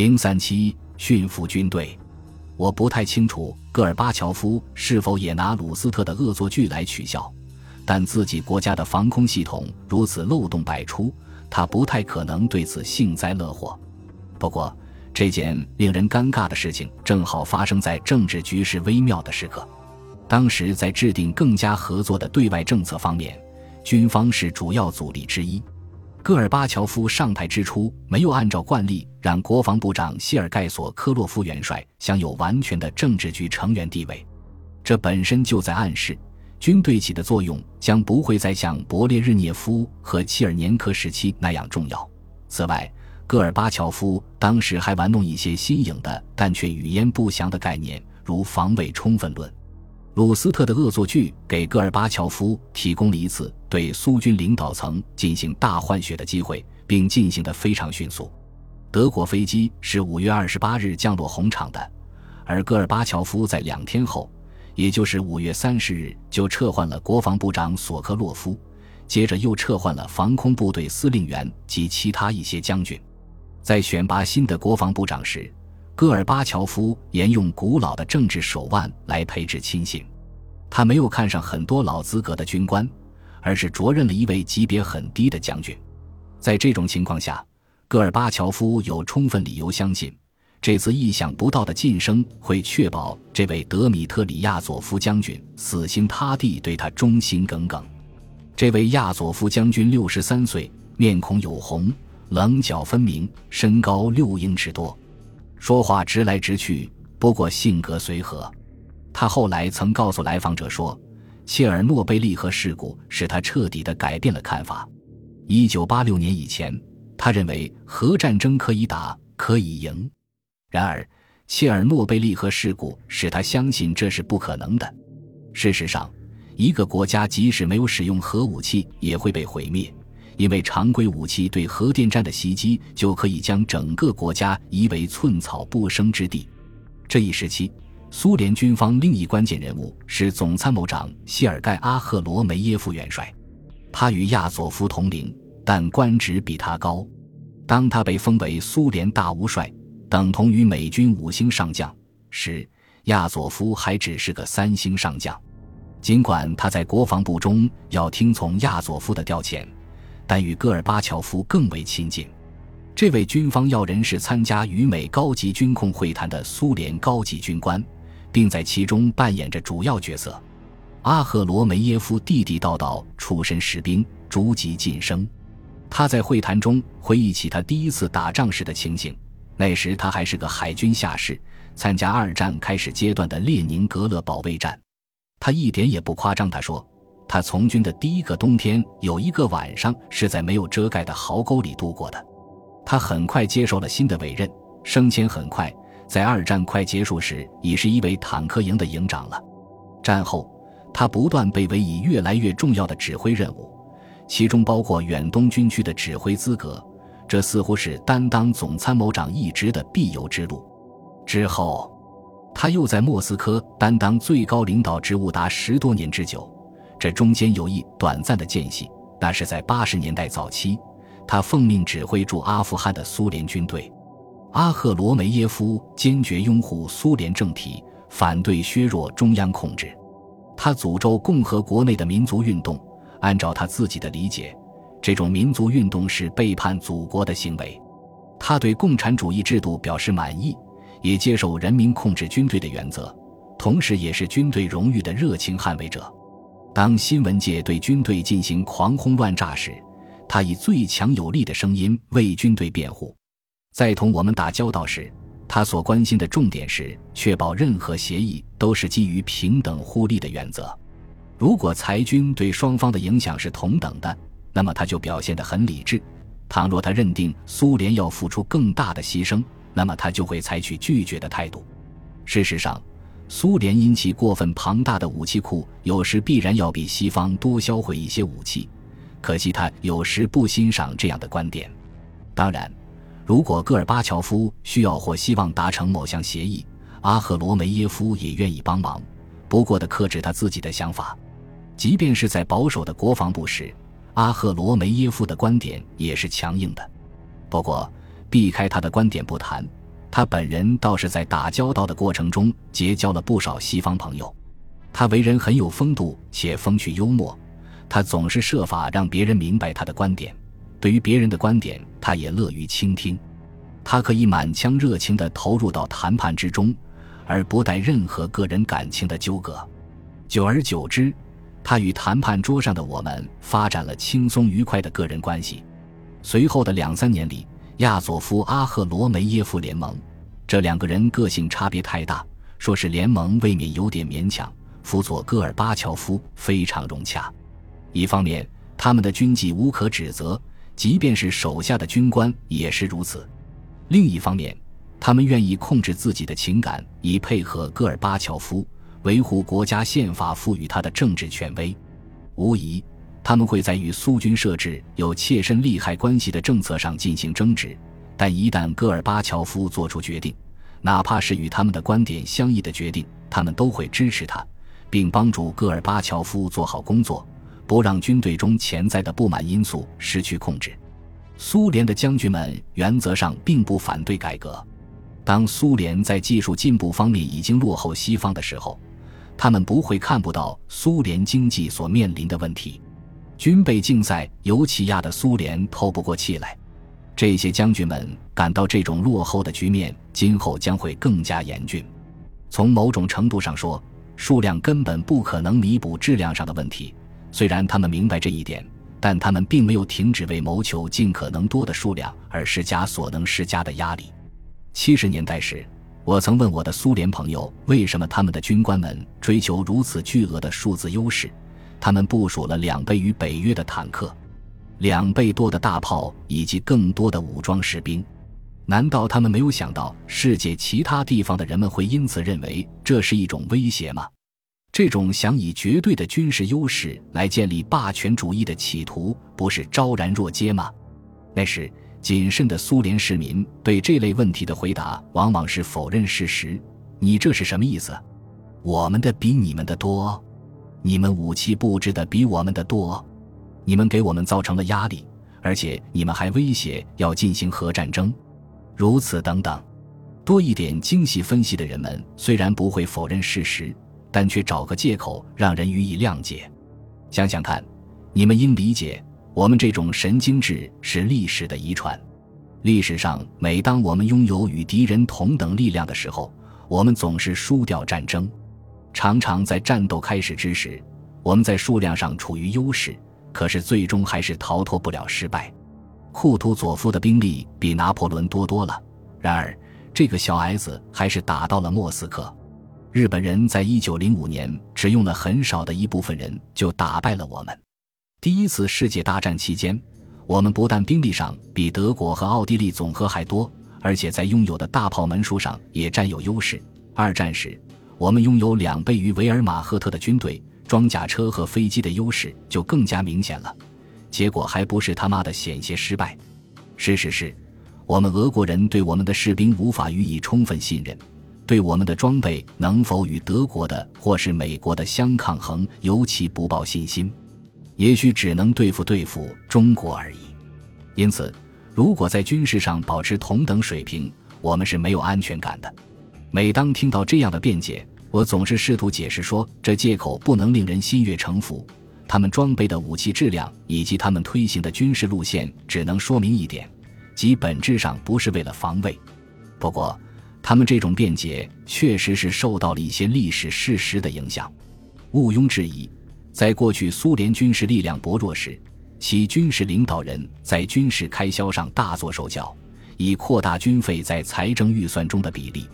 零三七驯服军队，我不太清楚戈尔巴乔夫是否也拿鲁斯特的恶作剧来取笑，但自己国家的防空系统如此漏洞百出，他不太可能对此幸灾乐祸。不过，这件令人尴尬的事情正好发生在政治局势微妙的时刻。当时在制定更加合作的对外政策方面，军方是主要阻力之一。戈尔巴乔夫上台之初，没有按照惯例让国防部长谢尔盖索科洛夫元帅享有完全的政治局成员地位，这本身就在暗示军队起的作用将不会再像勃列日涅夫和切尔年科时期那样重要。此外，戈尔巴乔夫当时还玩弄一些新颖的但却语焉不详的概念，如防卫充分论。鲁斯特的恶作剧给戈尔巴乔夫提供了一次对苏军领导层进行大换血的机会，并进行得非常迅速。德国飞机是五月二十八日降落红场的，而戈尔巴乔夫在两天后，也就是五月三十日就撤换了国防部长索科洛夫，接着又撤换了防空部队司令员及其他一些将军。在选拔新的国防部长时，戈尔巴乔夫沿用古老的政治手腕来培植亲信，他没有看上很多老资格的军官，而是着任了一位级别很低的将军。在这种情况下，戈尔巴乔夫有充分理由相信，这次意想不到的晋升会确保这位德米特里亚佐夫将军死心塌地对他忠心耿耿。这位亚佐夫将军六十三岁，面孔有红，棱角分明，身高六英尺多。说话直来直去，不过性格随和。他后来曾告诉来访者说：“切尔诺贝利核事故使他彻底的改变了看法。一九八六年以前，他认为核战争可以打，可以赢。然而，切尔诺贝利核事故使他相信这是不可能的。事实上，一个国家即使没有使用核武器，也会被毁灭。”因为常规武器对核电站的袭击就可以将整个国家夷为寸草不生之地。这一时期，苏联军方另一关键人物是总参谋长谢尔盖·阿赫罗梅耶夫元帅，他与亚佐夫同龄，但官职比他高。当他被封为苏联大巫帅，等同于美军五星上将时，亚佐夫还只是个三星上将。尽管他在国防部中要听从亚佐夫的调遣。但与戈尔巴乔夫更为亲近，这位军方要人是参加与美高级军控会谈的苏联高级军官，并在其中扮演着主要角色。阿赫罗梅耶夫地地道道出身士兵，逐级晋升。他在会谈中回忆起他第一次打仗时的情形，那时他还是个海军下士，参加二战开始阶段的列宁格勒保卫战。他一点也不夸张，他说。他从军的第一个冬天，有一个晚上是在没有遮盖的壕沟里度过的。他很快接受了新的委任，升迁很快，在二战快结束时，已是一位坦克营的营长了。战后，他不断被委以越来越重要的指挥任务，其中包括远东军区的指挥资格。这似乎是担当总参谋长一职的必由之路。之后，他又在莫斯科担当最高领导职务达十多年之久。这中间有一短暂的间隙，那是在八十年代早期，他奉命指挥驻阿富汗的苏联军队。阿赫罗梅耶夫坚决拥护苏联政体，反对削弱中央控制。他诅咒共和国内的民族运动，按照他自己的理解，这种民族运动是背叛祖国的行为。他对共产主义制度表示满意，也接受人民控制军队的原则，同时也是军队荣誉的热情捍卫者。当新闻界对军队进行狂轰乱炸时，他以最强有力的声音为军队辩护。在同我们打交道时，他所关心的重点是确保任何协议都是基于平等互利的原则。如果裁军对双方的影响是同等的，那么他就表现得很理智；倘若他认定苏联要付出更大的牺牲，那么他就会采取拒绝的态度。事实上。苏联因其过分庞大的武器库，有时必然要比西方多销毁一些武器。可惜他有时不欣赏这样的观点。当然，如果戈尔巴乔夫需要或希望达成某项协议，阿赫罗梅耶夫也愿意帮忙。不过的克制他自己的想法，即便是在保守的国防部时，阿赫罗梅耶夫的观点也是强硬的。不过，避开他的观点不谈。他本人倒是在打交道的过程中结交了不少西方朋友。他为人很有风度且风趣幽默，他总是设法让别人明白他的观点。对于别人的观点，他也乐于倾听。他可以满腔热情地投入到谈判之中，而不带任何个人感情的纠葛。久而久之，他与谈判桌上的我们发展了轻松愉快的个人关系。随后的两三年里，亚佐夫·阿赫罗梅耶夫联盟，这两个人个性差别太大，说是联盟未免有点勉强。辅佐戈尔巴乔夫非常融洽。一方面，他们的军纪无可指责，即便是手下的军官也是如此；另一方面，他们愿意控制自己的情感，以配合戈尔巴乔夫，维护国家宪法赋予他的政治权威。无疑。他们会在与苏军设置有切身利害关系的政策上进行争执，但一旦戈尔巴乔夫做出决定，哪怕是与他们的观点相异的决定，他们都会支持他，并帮助戈尔巴乔夫做好工作，不让军队中潜在的不满因素失去控制。苏联的将军们原则上并不反对改革，当苏联在技术进步方面已经落后西方的时候，他们不会看不到苏联经济所面临的问题。军备竞赛尤其压得苏联透不过气来，这些将军们感到这种落后的局面今后将会更加严峻。从某种程度上说，数量根本不可能弥补质量上的问题。虽然他们明白这一点，但他们并没有停止为谋求尽可能多的数量而施加所能施加的压力。七十年代时，我曾问我的苏联朋友，为什么他们的军官们追求如此巨额的数字优势？他们部署了两倍于北约的坦克，两倍多的大炮以及更多的武装士兵。难道他们没有想到世界其他地方的人们会因此认为这是一种威胁吗？这种想以绝对的军事优势来建立霸权主义的企图，不是昭然若揭吗？那时，谨慎的苏联市民对这类问题的回答往往是否认事实。你这是什么意思？我们的比你们的多。你们武器布置的比我们的多，你们给我们造成了压力，而且你们还威胁要进行核战争，如此等等。多一点精细分析的人们虽然不会否认事实，但却找个借口让人予以谅解。想想看，你们应理解，我们这种神经质是历史的遗传。历史上，每当我们拥有与敌人同等力量的时候，我们总是输掉战争。常常在战斗开始之时，我们在数量上处于优势，可是最终还是逃脱不了失败。库图佐夫的兵力比拿破仑多多了，然而这个小矮子还是打到了莫斯科。日本人在一九零五年只用了很少的一部分人就打败了我们。第一次世界大战期间，我们不但兵力上比德国和奥地利总和还多，而且在拥有的大炮门数上也占有优势。二战时。我们拥有两倍于维尔马赫特的军队，装甲车和飞机的优势就更加明显了。结果还不是他妈的险些失败。事实是，我们俄国人对我们的士兵无法予以充分信任，对我们的装备能否与德国的或是美国的相抗衡尤其不抱信心。也许只能对付对付中国而已。因此，如果在军事上保持同等水平，我们是没有安全感的。每当听到这样的辩解，我总是试图解释说，这借口不能令人心悦诚服。他们装备的武器质量以及他们推行的军事路线，只能说明一点，即本质上不是为了防卫。不过，他们这种辩解确实是受到了一些历史事实的影响。毋庸置疑，在过去苏联军事力量薄弱时，其军事领导人在军事开销上大做手脚，以扩大军费在财政预算中的比例。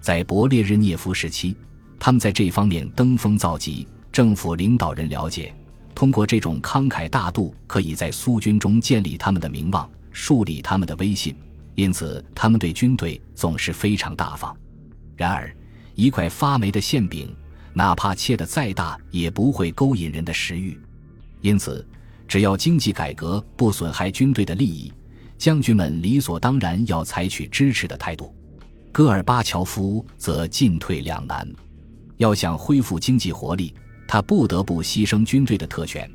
在勃列日涅夫时期，他们在这方面登峰造极。政府领导人了解，通过这种慷慨大度，可以在苏军中建立他们的名望，树立他们的威信。因此，他们对军队总是非常大方。然而，一块发霉的馅饼，哪怕切得再大，也不会勾引人的食欲。因此，只要经济改革不损害军队的利益，将军们理所当然要采取支持的态度。戈尔巴乔夫则进退两难，要想恢复经济活力，他不得不牺牲军队的特权；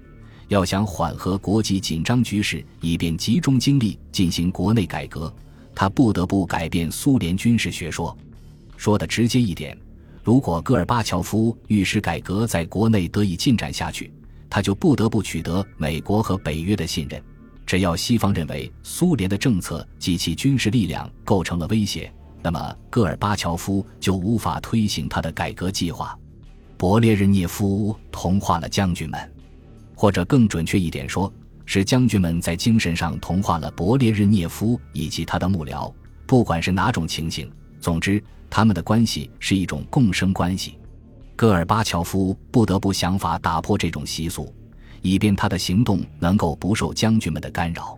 要想缓和国际紧张局势，以便集中精力进行国内改革，他不得不改变苏联军事学说。说的直接一点，如果戈尔巴乔夫欲使改革在国内得以进展下去，他就不得不取得美国和北约的信任。只要西方认为苏联的政策及其军事力量构成了威胁，那么戈尔巴乔夫就无法推行他的改革计划。勃列日涅夫同化了将军们，或者更准确一点说。是将军们在精神上同化了勃列日涅夫以及他的幕僚，不管是哪种情形，总之他们的关系是一种共生关系。戈尔巴乔夫不得不想法打破这种习俗，以便他的行动能够不受将军们的干扰。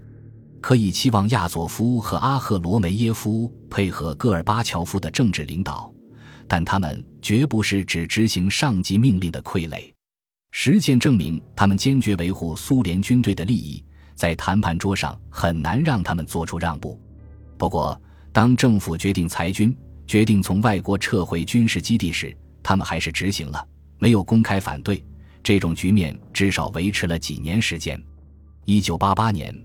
可以期望亚佐夫和阿赫罗梅耶夫配合戈尔巴乔夫的政治领导，但他们绝不是只执行上级命令的傀儡。实践证明，他们坚决维护苏联军队的利益，在谈判桌上很难让他们做出让步。不过，当政府决定裁军、决定从外国撤回军事基地时，他们还是执行了，没有公开反对。这种局面至少维持了几年时间。一九八八年，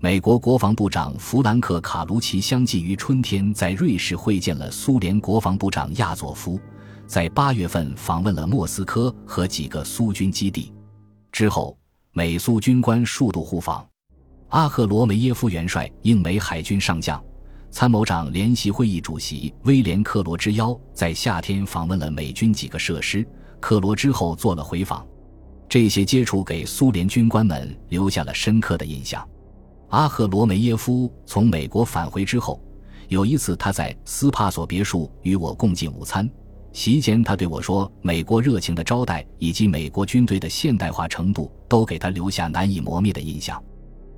美国国防部长弗兰克·卡卢奇相继于春天在瑞士会见了苏联国防部长亚佐夫。在八月份访问了莫斯科和几个苏军基地，之后美苏军官数度互访。阿赫罗梅耶夫元帅应美海军上将、参谋长联席会议主席威廉克罗之邀，在夏天访问了美军几个设施。克罗之后做了回访，这些接触给苏联军官们留下了深刻的印象。阿赫罗梅耶夫从美国返回之后，有一次他在斯帕索别墅与我共进午餐。席间，他对我说：“美国热情的招待以及美国军队的现代化程度，都给他留下难以磨灭的印象。”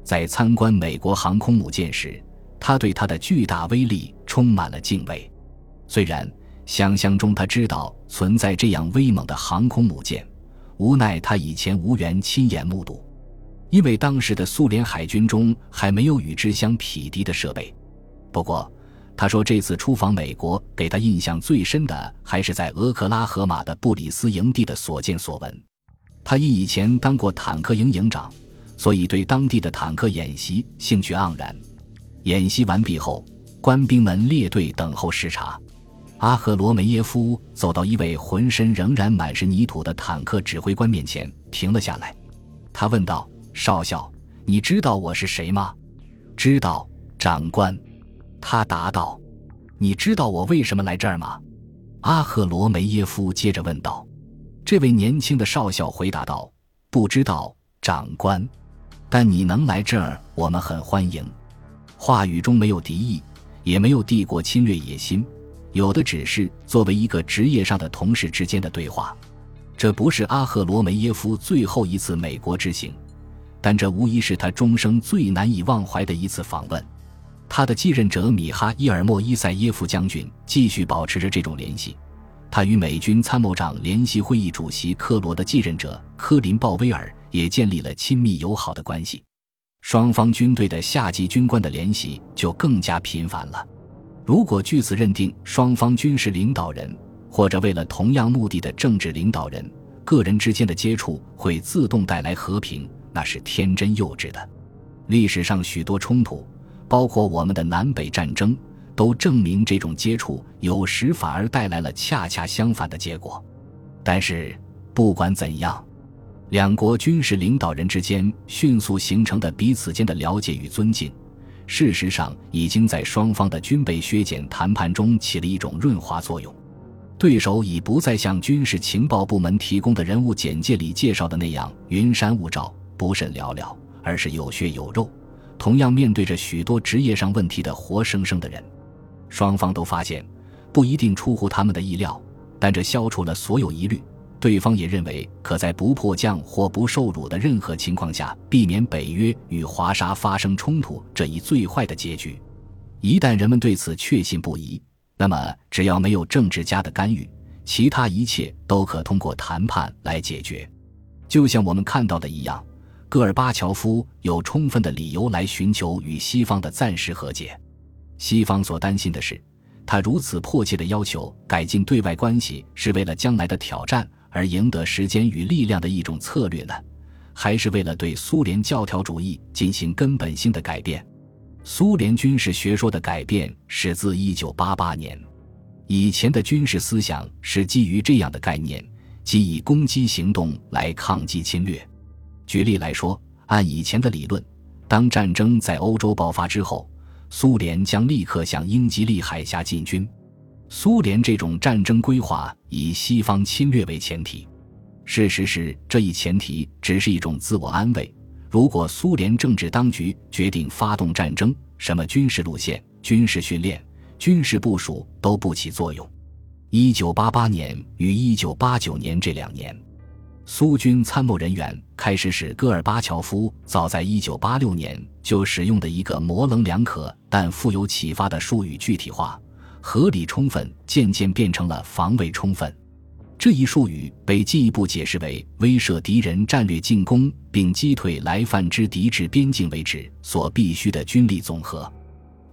在参观美国航空母舰时，他对它的巨大威力充满了敬畏。虽然想象中他知道存在这样威猛的航空母舰，无奈他以前无缘亲眼目睹，因为当时的苏联海军中还没有与之相匹敌的设备。不过，他说：“这次出访美国，给他印象最深的还是在俄克拉荷马的布里斯营地的所见所闻。他因以前当过坦克营营长，所以对当地的坦克演习兴趣盎然。演习完毕后，官兵们列队等候视察。阿赫罗梅耶夫走到一位浑身仍然满是泥土的坦克指挥官面前，停了下来。他问道：‘少校，你知道我是谁吗？’‘知道，长官。’”他答道：“你知道我为什么来这儿吗？”阿赫罗梅耶夫接着问道。这位年轻的少校回答道：“不知道，长官。但你能来这儿，我们很欢迎。”话语中没有敌意，也没有帝国侵略野心，有的只是作为一个职业上的同事之间的对话。这不是阿赫罗梅耶夫最后一次美国之行，但这无疑是他终生最难以忘怀的一次访问。他的继任者米哈伊尔·莫伊塞耶夫将军继续保持着这种联系。他与美军参谋长联席会议主席科罗的继任者科林·鲍威尔也建立了亲密友好的关系。双方军队的下级军官的联系就更加频繁了。如果据此认定双方军事领导人或者为了同样目的的政治领导人个人之间的接触会自动带来和平，那是天真幼稚的。历史上许多冲突。包括我们的南北战争，都证明这种接触有时反而带来了恰恰相反的结果。但是不管怎样，两国军事领导人之间迅速形成的彼此间的了解与尊敬，事实上已经在双方的军备削减谈判中起了一种润滑作用。对手已不再像军事情报部门提供的人物简介里介绍的那样云山雾罩、不甚寥寥，而是有血有肉。同样面对着许多职业上问题的活生生的人，双方都发现，不一定出乎他们的意料，但这消除了所有疑虑。对方也认为，可在不迫降或不受辱的任何情况下，避免北约与华沙发生冲突这一最坏的结局。一旦人们对此确信不疑，那么只要没有政治家的干预，其他一切都可通过谈判来解决。就像我们看到的一样。戈尔巴乔夫有充分的理由来寻求与西方的暂时和解。西方所担心的是，他如此迫切的要求改进对外关系，是为了将来的挑战而赢得时间与力量的一种策略呢，还是为了对苏联教条主义进行根本性的改变？苏联军事学说的改变始自1988年。以前的军事思想是基于这样的概念，即以攻击行动来抗击侵略。举例来说，按以前的理论，当战争在欧洲爆发之后，苏联将立刻向英吉利海峡进军。苏联这种战争规划以西方侵略为前提。事实是，这一前提只是一种自我安慰。如果苏联政治当局决定发动战争，什么军事路线、军事训练、军事部署都不起作用。一九八八年与一九八九年这两年，苏军参谋人员开始使戈尔巴乔夫早在一九八六年就使用的一个模棱两可但富有启发的术语具体化。合理充分渐渐变成了防卫充分，这一术语被进一步解释为威慑敌人战略进攻并击退来犯之敌至边境为止所必须的军力总和。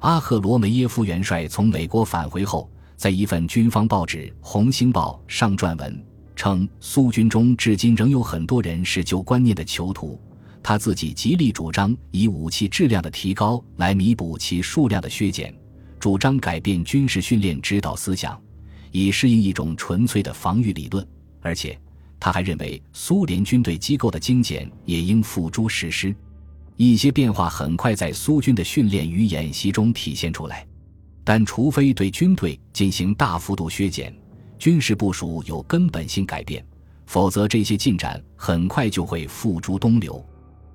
阿赫罗梅耶夫元帅从美国返回后，在一份军方报纸《红星报》上撰文称，苏军中至今仍有很多人是旧观念的囚徒。他自己极力主张以武器质量的提高来弥补其数量的削减。主张改变军事训练指导思想，以适应一种纯粹的防御理论。而且，他还认为苏联军队机构的精简也应付诸实施。一些变化很快在苏军的训练与演习中体现出来。但除非对军队进行大幅度削减，军事部署有根本性改变，否则这些进展很快就会付诸东流。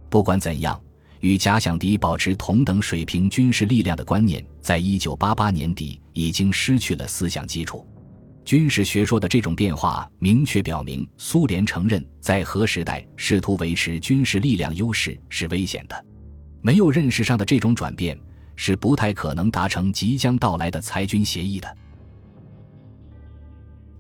不管怎样。与假想敌保持同等水平军事力量的观念，在一九八八年底已经失去了思想基础。军事学说的这种变化，明确表明苏联承认在核时代试图维持军事力量优势是危险的。没有认识上的这种转变，是不太可能达成即将到来的裁军协议的。